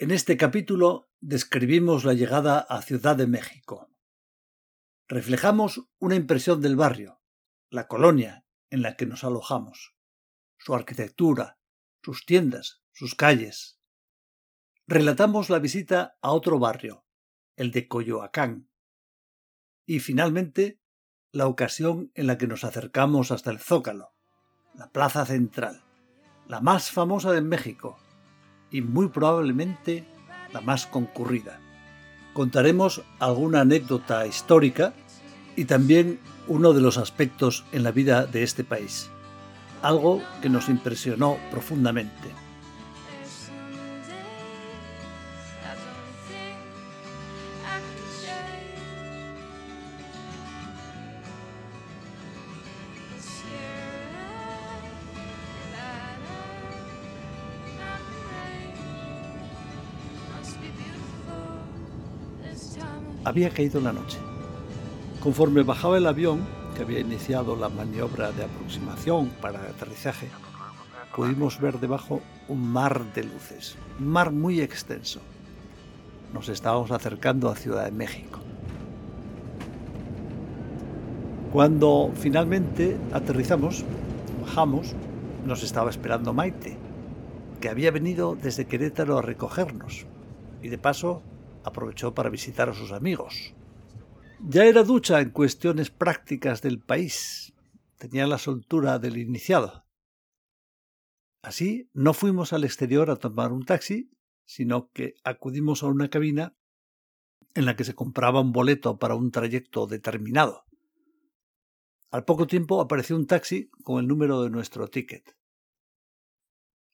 En este capítulo describimos la llegada a Ciudad de México. Reflejamos una impresión del barrio, la colonia en la que nos alojamos, su arquitectura, sus tiendas, sus calles. Relatamos la visita a otro barrio, el de Coyoacán. Y finalmente, la ocasión en la que nos acercamos hasta el Zócalo, la plaza central, la más famosa de México, y muy probablemente la más concurrida. Contaremos alguna anécdota histórica y también uno de los aspectos en la vida de este país, algo que nos impresionó profundamente. Había caído la noche. Conforme bajaba el avión, que había iniciado la maniobra de aproximación para el aterrizaje, pudimos ver debajo un mar de luces, un mar muy extenso. Nos estábamos acercando a Ciudad de México. Cuando finalmente aterrizamos, bajamos, nos estaba esperando Maite, que había venido desde Querétaro a recogernos y de paso aprovechó para visitar a sus amigos. Ya era ducha en cuestiones prácticas del país. Tenía la soltura del iniciado. Así, no fuimos al exterior a tomar un taxi, sino que acudimos a una cabina en la que se compraba un boleto para un trayecto determinado. Al poco tiempo apareció un taxi con el número de nuestro ticket.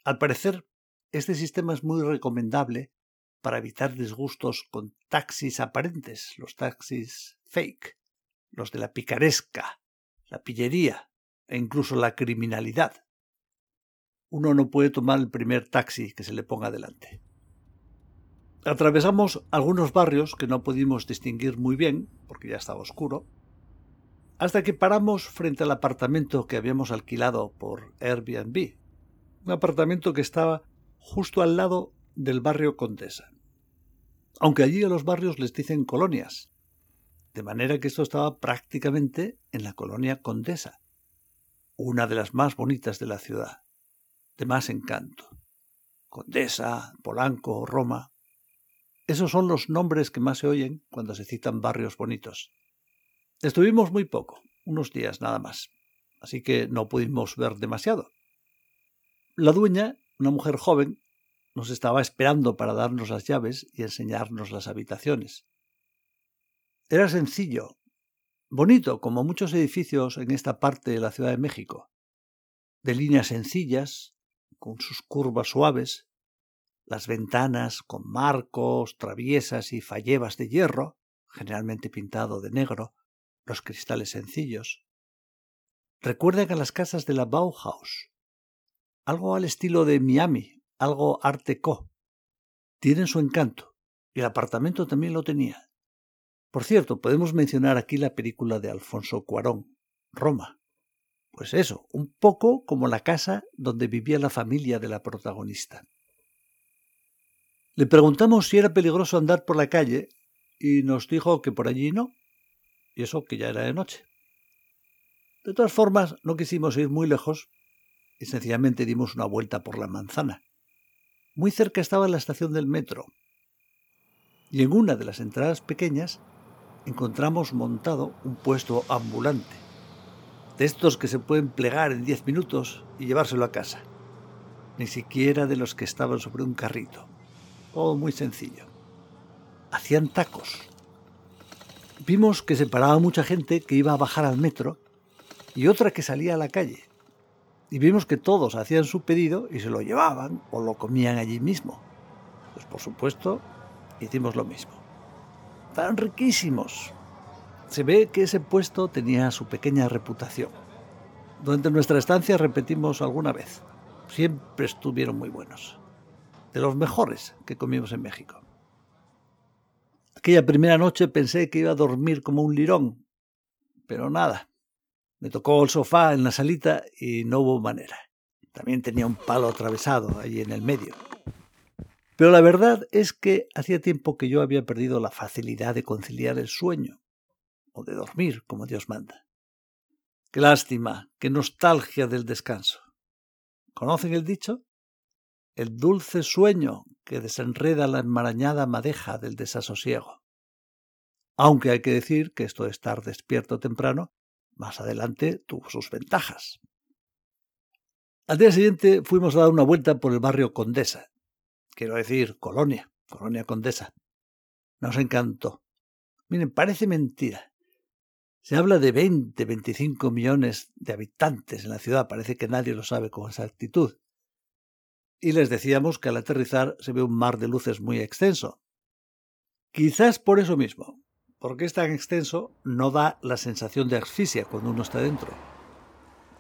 Al parecer, este sistema es muy recomendable para evitar disgustos con taxis aparentes, los taxis fake, los de la picaresca, la pillería e incluso la criminalidad. Uno no puede tomar el primer taxi que se le ponga delante. Atravesamos algunos barrios que no pudimos distinguir muy bien, porque ya estaba oscuro, hasta que paramos frente al apartamento que habíamos alquilado por Airbnb, un apartamento que estaba justo al lado del barrio Condesa aunque allí a los barrios les dicen colonias, de manera que esto estaba prácticamente en la colonia Condesa, una de las más bonitas de la ciudad, de más encanto. Condesa, Polanco, Roma. Esos son los nombres que más se oyen cuando se citan barrios bonitos. Estuvimos muy poco, unos días nada más, así que no pudimos ver demasiado. La dueña, una mujer joven, nos estaba esperando para darnos las llaves y enseñarnos las habitaciones. Era sencillo, bonito, como muchos edificios en esta parte de la Ciudad de México, de líneas sencillas, con sus curvas suaves, las ventanas con marcos, traviesas y fallebas de hierro, generalmente pintado de negro, los cristales sencillos. Recuerdan a las casas de la Bauhaus, algo al estilo de Miami algo arteco. Tienen su encanto, y el apartamento también lo tenía. Por cierto, podemos mencionar aquí la película de Alfonso Cuarón, Roma. Pues eso, un poco como la casa donde vivía la familia de la protagonista. Le preguntamos si era peligroso andar por la calle y nos dijo que por allí no, y eso que ya era de noche. De todas formas, no quisimos ir muy lejos y sencillamente dimos una vuelta por la manzana. Muy cerca estaba la estación del metro, y en una de las entradas pequeñas encontramos montado un puesto ambulante, de estos que se pueden plegar en diez minutos y llevárselo a casa, ni siquiera de los que estaban sobre un carrito, todo muy sencillo. Hacían tacos. Vimos que se paraba mucha gente que iba a bajar al metro y otra que salía a la calle y vimos que todos hacían su pedido y se lo llevaban o lo comían allí mismo. Pues por supuesto, hicimos lo mismo. Estaban riquísimos. Se ve que ese puesto tenía su pequeña reputación. Durante nuestra estancia repetimos alguna vez. Siempre estuvieron muy buenos. De los mejores que comimos en México. Aquella primera noche pensé que iba a dormir como un lirón, pero nada. Me tocó el sofá en la salita y no hubo manera. También tenía un palo atravesado allí en el medio. Pero la verdad es que hacía tiempo que yo había perdido la facilidad de conciliar el sueño, o de dormir como Dios manda. Qué lástima, qué nostalgia del descanso. ¿Conocen el dicho? El dulce sueño que desenreda la enmarañada madeja del desasosiego. Aunque hay que decir que esto de estar despierto temprano, más adelante tuvo sus ventajas. Al día siguiente fuimos a dar una vuelta por el barrio Condesa, quiero decir Colonia, Colonia Condesa. Nos encantó. Miren, parece mentira. Se habla de 20, 25 millones de habitantes en la ciudad, parece que nadie lo sabe con exactitud. Y les decíamos que al aterrizar se ve un mar de luces muy extenso. Quizás por eso mismo, porque es tan extenso, no da la sensación de asfixia cuando uno está dentro.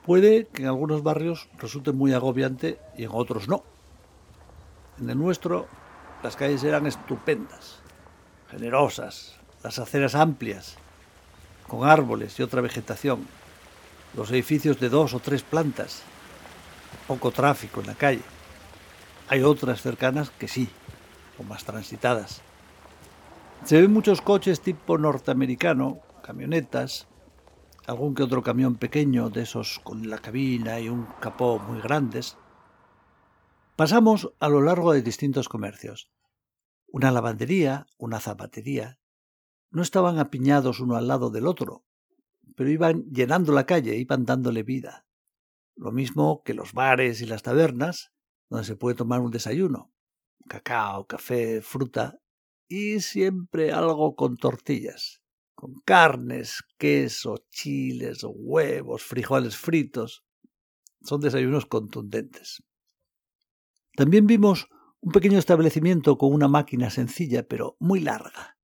Puede que en algunos barrios resulte muy agobiante y en otros no. En el nuestro las calles eran estupendas, generosas, las aceras amplias, con árboles y otra vegetación, los edificios de dos o tres plantas, poco tráfico en la calle. Hay otras cercanas que sí, o más transitadas. Se ven muchos coches tipo norteamericano, camionetas, algún que otro camión pequeño de esos con la cabina y un capó muy grandes, Pasamos a lo largo de distintos comercios. Una lavandería, una zapatería. No estaban apiñados uno al lado del otro, pero iban llenando la calle, iban dándole vida. Lo mismo que los bares y las tabernas, donde se puede tomar un desayuno. Cacao, café, fruta y siempre algo con tortillas, con carnes, queso, chiles, huevos, frijoles fritos. Son desayunos contundentes. También vimos un pequeño establecimiento con una máquina sencilla, pero muy larga.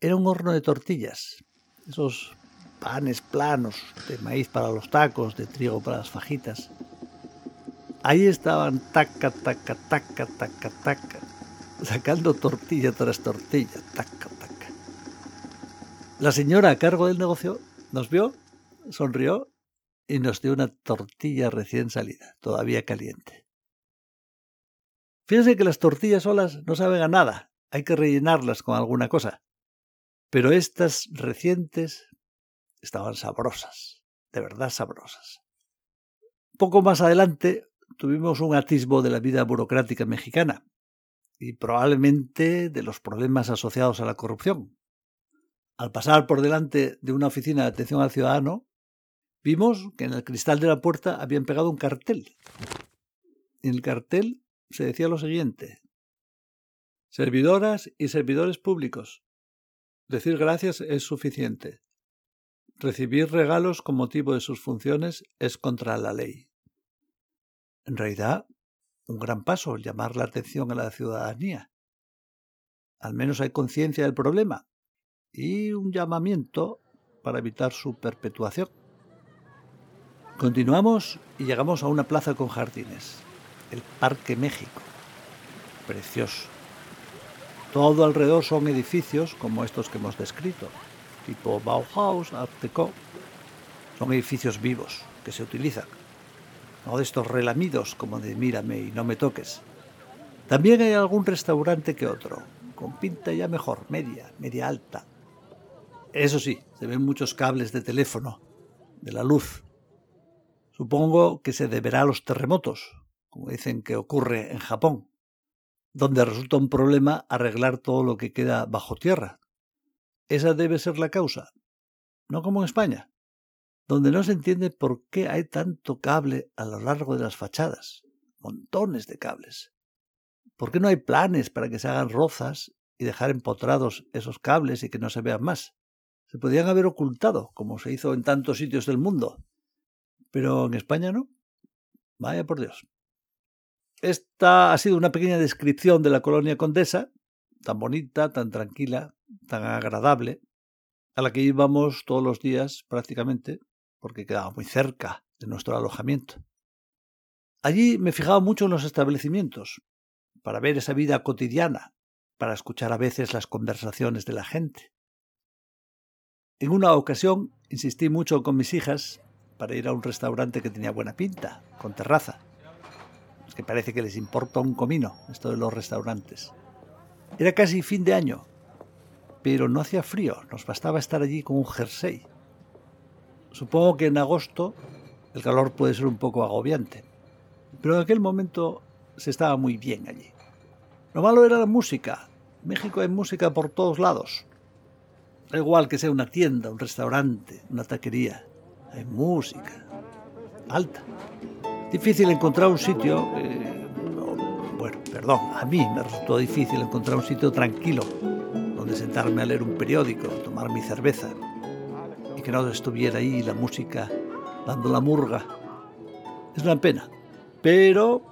Era un horno de tortillas, esos panes planos de maíz para los tacos, de trigo para las fajitas. Ahí estaban taca, taca, taca, taca, taca, sacando tortilla tras tortilla, taca, taca. La señora a cargo del negocio nos vio, sonrió y nos dio una tortilla recién salida, todavía caliente. Fíjense que las tortillas solas no saben a nada, hay que rellenarlas con alguna cosa. Pero estas recientes estaban sabrosas, de verdad sabrosas. Poco más adelante tuvimos un atisbo de la vida burocrática mexicana y probablemente de los problemas asociados a la corrupción. Al pasar por delante de una oficina de atención al ciudadano, vimos que en el cristal de la puerta habían pegado un cartel. En el cartel se decía lo siguiente. Servidoras y servidores públicos. Decir gracias es suficiente. Recibir regalos con motivo de sus funciones es contra la ley. En realidad, un gran paso llamar la atención a la ciudadanía. Al menos hay conciencia del problema y un llamamiento para evitar su perpetuación. Continuamos y llegamos a una plaza con jardines el Parque México. Precioso. Todo alrededor son edificios como estos que hemos descrito, tipo Bauhaus, Art Deco. Son edificios vivos que se utilizan, no de estos relamidos como de mírame y no me toques. También hay algún restaurante que otro, con pinta ya mejor, media, media alta. Eso sí, se ven muchos cables de teléfono, de la luz. Supongo que se deberá a los terremotos, como dicen que ocurre en Japón, donde resulta un problema arreglar todo lo que queda bajo tierra. Esa debe ser la causa, no como en España, donde no se entiende por qué hay tanto cable a lo largo de las fachadas, montones de cables. ¿Por qué no hay planes para que se hagan rozas y dejar empotrados esos cables y que no se vean más? Se podían haber ocultado, como se hizo en tantos sitios del mundo. Pero en España no. Vaya por Dios. Esta ha sido una pequeña descripción de la colonia condesa, tan bonita, tan tranquila, tan agradable, a la que íbamos todos los días prácticamente, porque quedaba muy cerca de nuestro alojamiento. Allí me fijaba mucho en los establecimientos, para ver esa vida cotidiana, para escuchar a veces las conversaciones de la gente. En una ocasión insistí mucho con mis hijas para ir a un restaurante que tenía buena pinta, con terraza Es que parece que les importa un comino esto de los restaurantes. Era casi fin de año, pero no hacía frío, nos bastaba estar allí con un jersey. Supongo que en agosto el calor puede ser un poco agobiante, pero en aquel momento se estaba muy bien allí. Lo malo era la música. México hay música por todos lados. Da igual que sea una tienda, un restaurante, una taquería. Hay música. Alta. Difícil encontrar un sitio... Eh, bueno, perdón, a mí me resultó difícil encontrar un sitio tranquilo donde sentarme a leer un periódico, tomar mi cerveza que no estuviera ahí la música dando la murga. Es una pena. Pero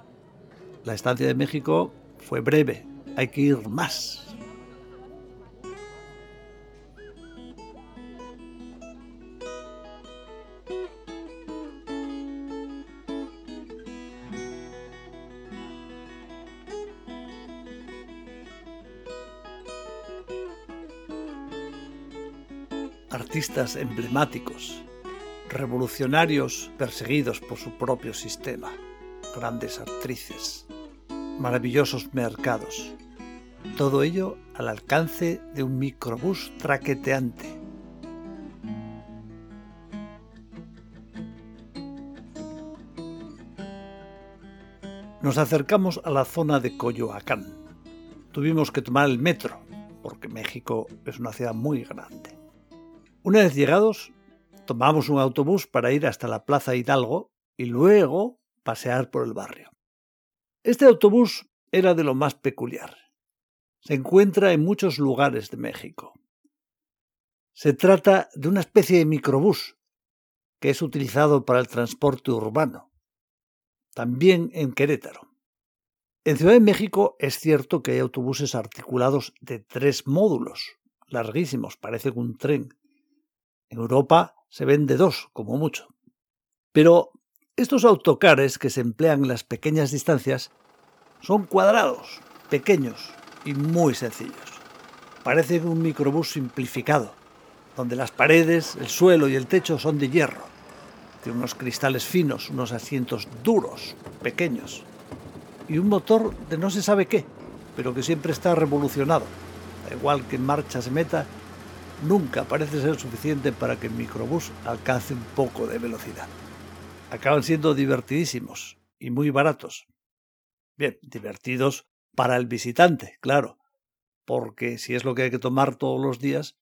la estancia de México fue breve. Hay que ir más. Emblemáticos, revolucionarios perseguidos por su propio sistema, grandes actrices, maravillosos mercados. Todo ello al alcance de un microbús traqueteante. Nos acercamos a la zona de Coyoacán. Tuvimos que tomar el metro, porque México es una ciudad muy grande. Una vez llegados, tomamos un autobús para ir hasta la Plaza Hidalgo y luego pasear por el barrio. Este autobús era de lo más peculiar. Se encuentra en muchos lugares de México. Se trata de una especie de microbús que es utilizado para el transporte urbano, también en Querétaro. En Ciudad de México es cierto que hay autobuses articulados de tres módulos, larguísimos, parece un tren, en Europa se vende dos, como mucho. Pero estos autocares que se emplean en las pequeñas distancias son cuadrados, pequeños y muy sencillos. Parecen un microbús simplificado, donde las paredes, el suelo y el techo son de hierro. Tiene unos cristales finos, unos asientos duros, pequeños, y un motor de no se sabe qué, pero que siempre está revolucionado. Da igual que en marcha se meta, nunca parece ser suficiente para que el microbús alcance un poco de velocidad. Acaban siendo divertidísimos y muy baratos. Bien, divertidos para el visitante, claro, porque si es lo que hay que tomar todos los días,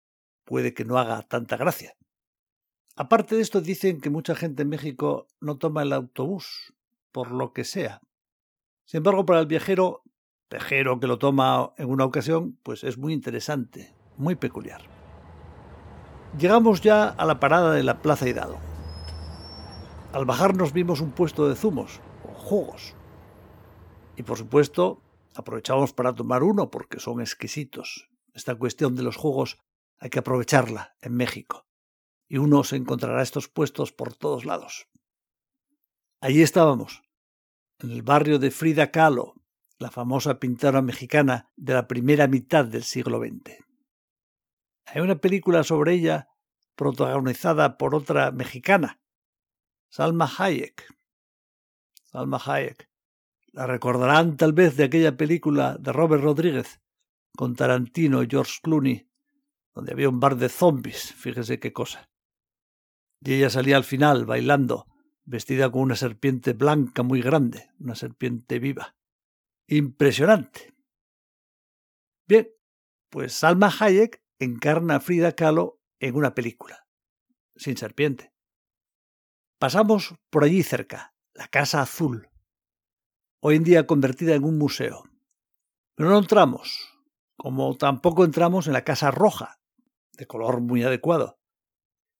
puede que no haga tanta gracia. Aparte de esto, dicen que mucha gente en México no toma el autobús, por lo que sea. Sin embargo, para el viajero, viajero que lo toma en una ocasión, pues es muy interesante, muy peculiar. Llegamos ya a la parada de la Plaza Hidalgo. Al bajarnos vimos un puesto de zumos o jugos. Y por supuesto, aprovechamos para tomar uno porque son exquisitos. Esta cuestión de los jugos hay que aprovecharla en México. Y uno se encontrará estos puestos por todos lados. Allí estábamos, en el barrio de Frida Kahlo, la famosa pintora mexicana de la primera mitad del siglo XX. Hay una película sobre ella protagonizada por otra mexicana, Salma Hayek. Salma Hayek. La recordarán tal vez de aquella película de Robert Rodríguez con Tarantino y George Clooney, donde había un bar de zombies, fíjese qué cosa. Y ella salía al final bailando, vestida con una serpiente blanca muy grande, una serpiente viva. Impresionante. Bien, pues Salma Hayek encarna a Frida Kahlo en una película, sin serpiente. Pasamos por allí cerca, la Casa Azul, hoy en día convertida en un museo. Pero no entramos, como tampoco entramos en la Casa Roja, de color muy adecuado.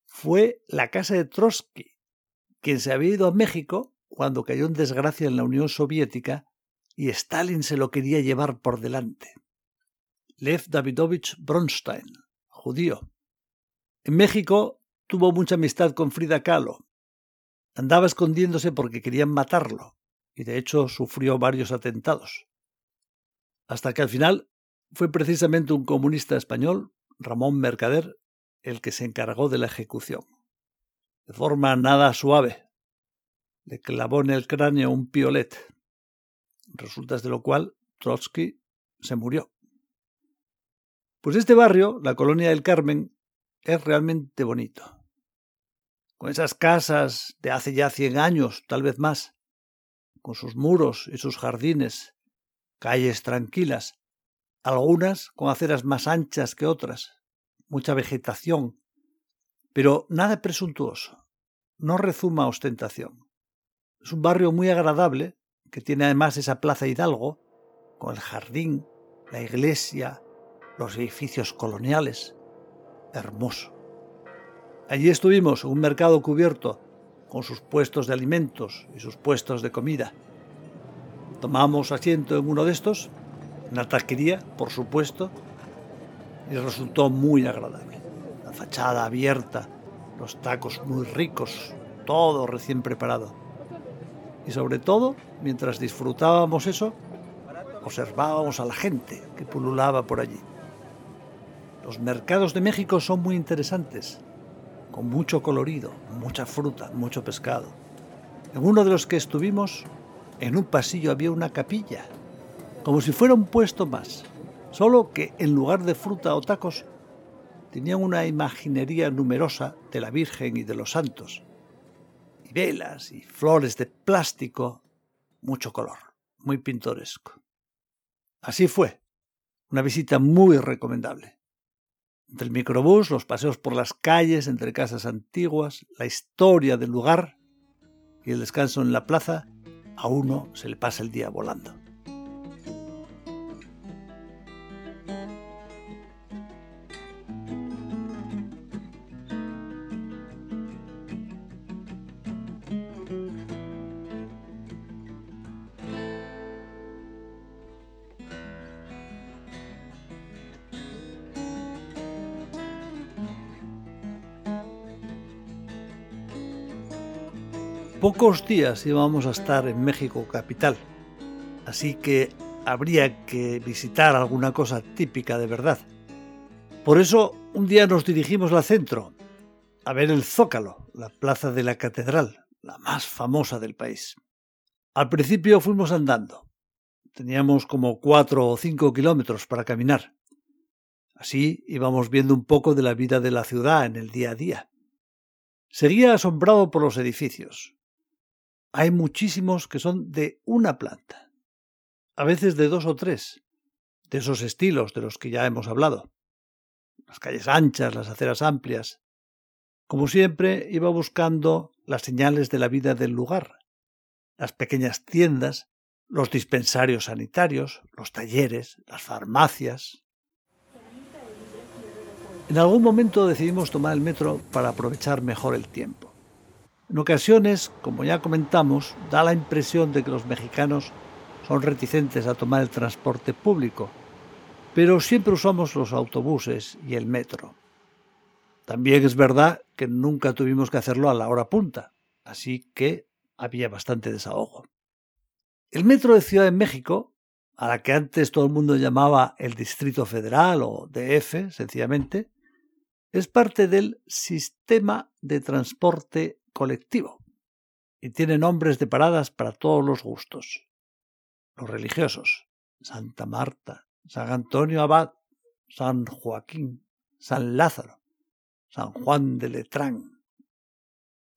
Fue la casa de Trotsky, quien se había ido a México cuando cayó en desgracia en la Unión Soviética y Stalin se lo quería llevar por delante. Lev Davidovich Bronstein, judío. En México tuvo mucha amistad con Frida Kahlo. Andaba escondiéndose porque querían matarlo, y de hecho sufrió varios atentados. Hasta que al final fue precisamente un comunista español, Ramón Mercader, el que se encargó de la ejecución. De forma nada suave, le clavó en el cráneo un piolet. resultas de lo cual Trotsky se murió. Pues este barrio, la colonia del Carmen, es realmente bonito. Con esas casas de hace ya 100 años, tal vez más, con sus muros y sus jardines, calles tranquilas, algunas con aceras más anchas que otras, mucha vegetación, pero nada presuntuoso, no rezuma ostentación. Es un barrio muy agradable, que tiene además esa plaza Hidalgo, con el jardín, la iglesia, los edificios coloniales. Hermoso. Allí estuvimos un mercado cubierto, con sus puestos de alimentos y sus puestos de comida. Tomamos asiento en uno de estos, en la taquería, por supuesto, y resultó muy agradable. La fachada abierta, los tacos muy ricos, todo recién preparado. Y sobre todo, mientras disfrutábamos eso, observábamos a la gente que pululaba por allí. Los mercados de México son muy interesantes, con mucho colorido, mucha fruta, mucho pescado. En uno de los que estuvimos, en un pasillo había una capilla, como si fuera un puesto más, solo que en lugar de fruta o tacos, tenían una imaginería numerosa de la Virgen y de los santos, y velas y flores de plástico, mucho color, muy pintoresco. Así fue, una visita muy recomendable. Entre el microbús, los paseos por las calles, entre casas antiguas, la historia del lugar y el descanso en la plaza, a uno se le pasa el día volando. Pocos días íbamos a estar en México capital, así que habría que visitar alguna cosa típica de verdad. Por eso un día nos dirigimos al centro, a ver el Zócalo, la plaza de la catedral, la más famosa del país. Al principio fuimos andando. Teníamos como cuatro o cinco kilómetros para caminar. Así íbamos viendo un poco de la vida de la ciudad en el día a día. Seguía asombrado por los edificios, hay muchísimos que son de una planta, a veces de dos o tres, de esos estilos de los que ya hemos hablado. Las calles anchas, las aceras amplias. Como siempre, iba buscando las señales de la vida del lugar, las pequeñas tiendas, los dispensarios sanitarios, los talleres, las farmacias. En algún momento decidimos tomar el metro para aprovechar mejor el tiempo. En ocasiones, como ya comentamos, da la impresión de que los mexicanos son reticentes a tomar el transporte público, pero siempre usamos los autobuses y el metro. También es verdad que nunca tuvimos que hacerlo a la hora punta, así que había bastante desahogo. El metro de Ciudad de México, a la que antes todo el mundo llamaba el Distrito Federal o DF, sencillamente, es parte del sistema de transporte colectivo y tiene nombres de paradas para todos los gustos. Los religiosos, Santa Marta, San Antonio Abad, San Joaquín, San Lázaro, San Juan de Letrán.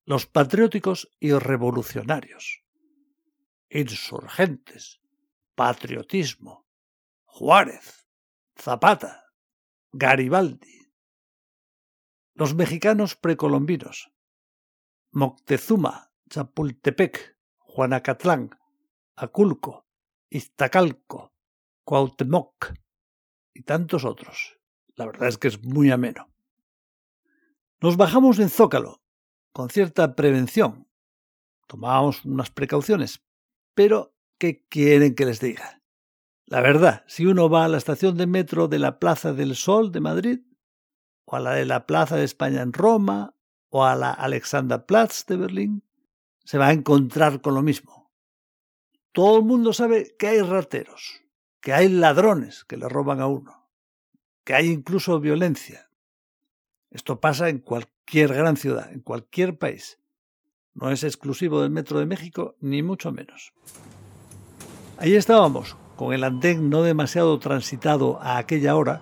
Los patrióticos y revolucionarios, insurgentes, patriotismo, Juárez, Zapata, Garibaldi. Los mexicanos precolombinos, Moctezuma, Chapultepec, Juanacatlán, Aculco, Iztacalco, Cuauhtémoc y tantos otros. La verdad es que es muy ameno. Nos bajamos en Zócalo, con cierta prevención. Tomábamos unas precauciones, pero ¿qué quieren que les diga? La verdad, si uno va a la estación de metro de la Plaza del Sol de Madrid, o a la de la Plaza de España en Roma, o a la Alexanderplatz de Berlín, se va a encontrar con lo mismo. Todo el mundo sabe que hay rateros, que hay ladrones que le roban a uno, que hay incluso violencia. Esto pasa en cualquier gran ciudad, en cualquier país. No es exclusivo del Metro de México, ni mucho menos. Ahí estábamos, con el andén no demasiado transitado a aquella hora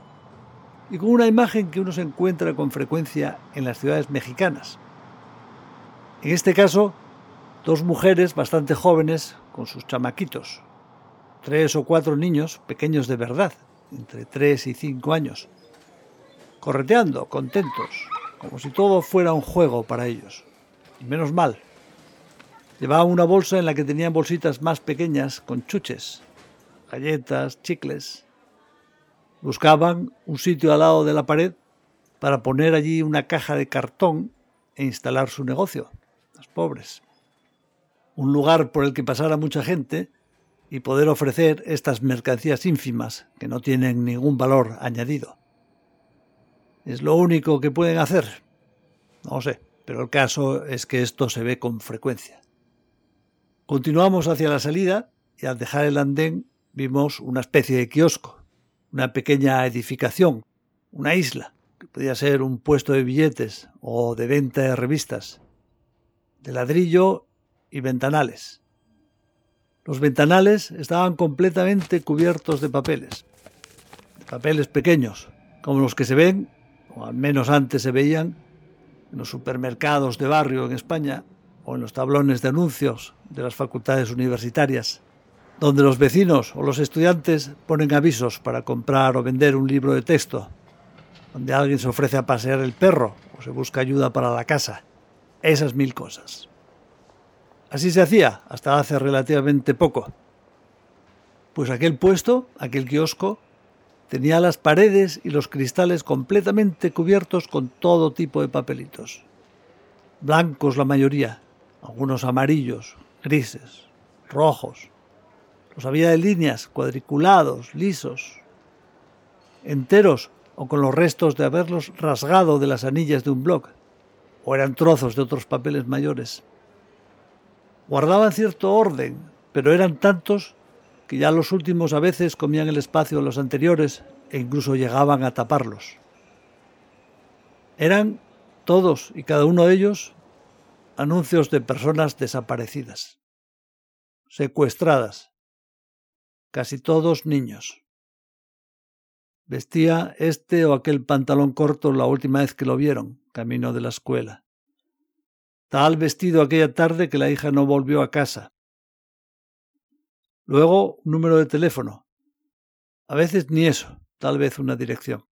y con una imagen que uno se encuentra con frecuencia en las ciudades mexicanas. En este caso, dos mujeres bastante jóvenes con sus chamaquitos, tres o cuatro niños pequeños de verdad, entre tres y cinco años, correteando, contentos, como si todo fuera un juego para ellos. Y menos mal, Llevaban una bolsa en la que tenían bolsitas más pequeñas con chuches, galletas, chicles. Buscaban un sitio al lado de la pared para poner allí una caja de cartón e instalar su negocio. Los pobres. Un lugar por el que pasara mucha gente y poder ofrecer estas mercancías ínfimas que no tienen ningún valor añadido. Es lo único que pueden hacer. No sé, pero el caso es que esto se ve con frecuencia. Continuamos hacia la salida y al dejar el andén vimos una especie de kiosco, una pequeña edificación, una isla, que podía ser un puesto de billetes o de venta de revistas, de ladrillo y ventanales. Los ventanales estaban completamente cubiertos de papeles, papeles pequeños, como los que se ven, o al menos antes se veían, en los supermercados de barrio en España o en los tablones de anuncios de las facultades universitarias, donde los vecinos o los estudiantes ponen avisos para comprar o vender un libro de texto, donde alguien se ofrece a pasear el perro o se busca ayuda para la casa. Esas mil cosas. Así se hacía hasta hace relativamente poco. Pues aquel puesto, aquel kiosco, tenía las paredes y los cristales completamente cubiertos con todo tipo de papelitos. Blancos la mayoría, algunos amarillos, grises, rojos. Los había de líneas, cuadriculados, lisos, enteros o con los restos de haberlos rasgado de las anillas de un bloc, o eran trozos de otros papeles mayores. Guardaban cierto orden, pero eran tantos que ya los últimos a veces comían el espacio de los anteriores e incluso llegaban a taparlos. Eran todos y cada uno de ellos anuncios de personas desaparecidas, secuestradas, casi todos niños. Vestía este o aquel pantalón corto la última vez que lo vieron, camino de la escuela. Tal vestido aquella tarde que la hija no volvió a casa. Luego, número de teléfono. A veces ni eso, tal vez una dirección.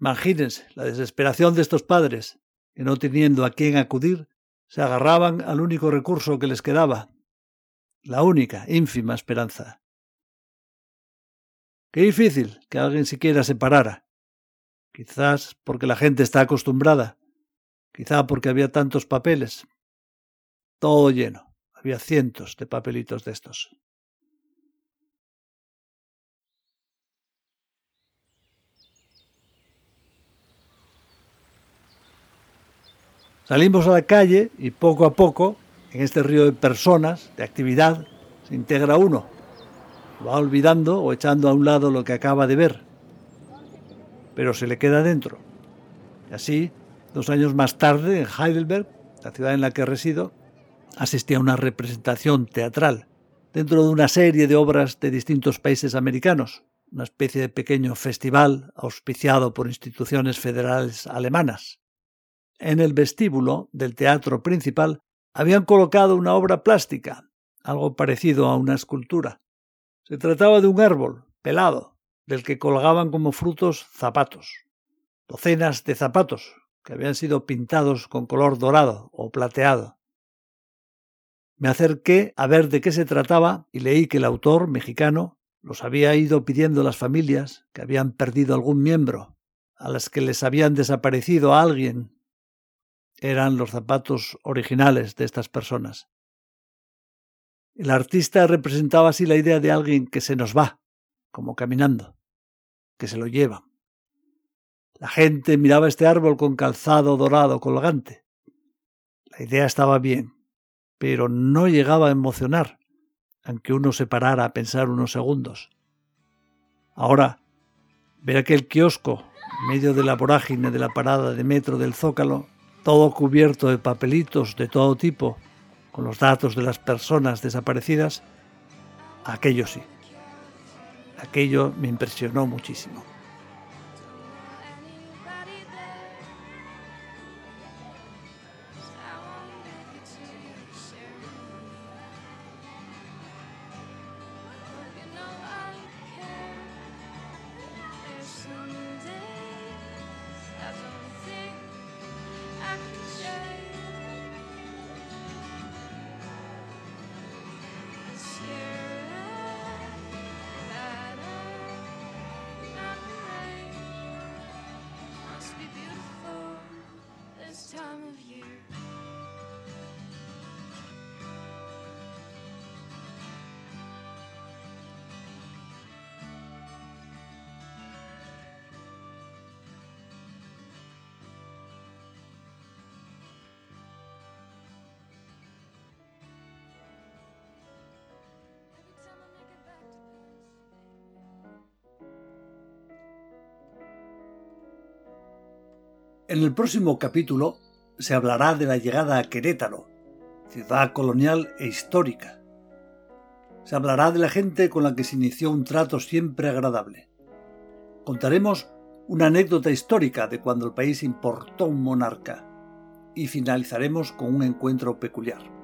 Imagínense la desesperación de estos padres, que no teniendo a quién acudir, se agarraban al único recurso que les quedaba, la única, ínfima esperanza. Qué difícil que alguien siquiera se parara. Quizás porque la gente está acostumbrada, quizá porque había tantos papeles. Todo lleno, había cientos de papelitos de estos. Salimos a la calle y poco a poco, en este río de personas, de actividad, se integra uno. Va olvidando o echando a un lado lo que acaba de ver, pero se le queda dentro. Y así, dos años más tarde, en Heidelberg, la ciudad en la que resido, asistí a una representación teatral dentro de una serie de obras de distintos países americanos, una especie de pequeño festival auspiciado por instituciones federales alemanas en el vestíbulo del teatro principal habían colocado una obra plástica, algo parecido a una escultura. Se trataba de un árbol, pelado, del que colgaban como frutos zapatos, docenas de zapatos que habían sido pintados con color dorado o plateado. Me acerqué a ver de qué se trataba y leí que el autor mexicano los había ido pidiendo a las familias que habían perdido algún miembro, a las que les habían desaparecido a alguien eran los zapatos originales de estas personas. El artista representaba así la idea de alguien que se nos va, como caminando, que se lo lleva. La gente miraba este árbol con calzado dorado colgante. La idea estaba bien, pero no llegaba a emocionar, aunque uno se parara a pensar unos segundos. Ahora, ver aquel kiosco en medio de la vorágine de la parada de metro del Zócalo todo cubierto de papelitos de todo tipo, con los datos de las personas desaparecidas, Aquello sí. Aquello me impresionó muchísimo. En el próximo capítulo se hablará de la llegada a Querétaro, ciudad colonial e histórica. Se hablará de la gente con la que se inició un trato siempre agradable. Contaremos una anécdota histórica de cuando el país importó un monarca y finalizaremos con un encuentro peculiar.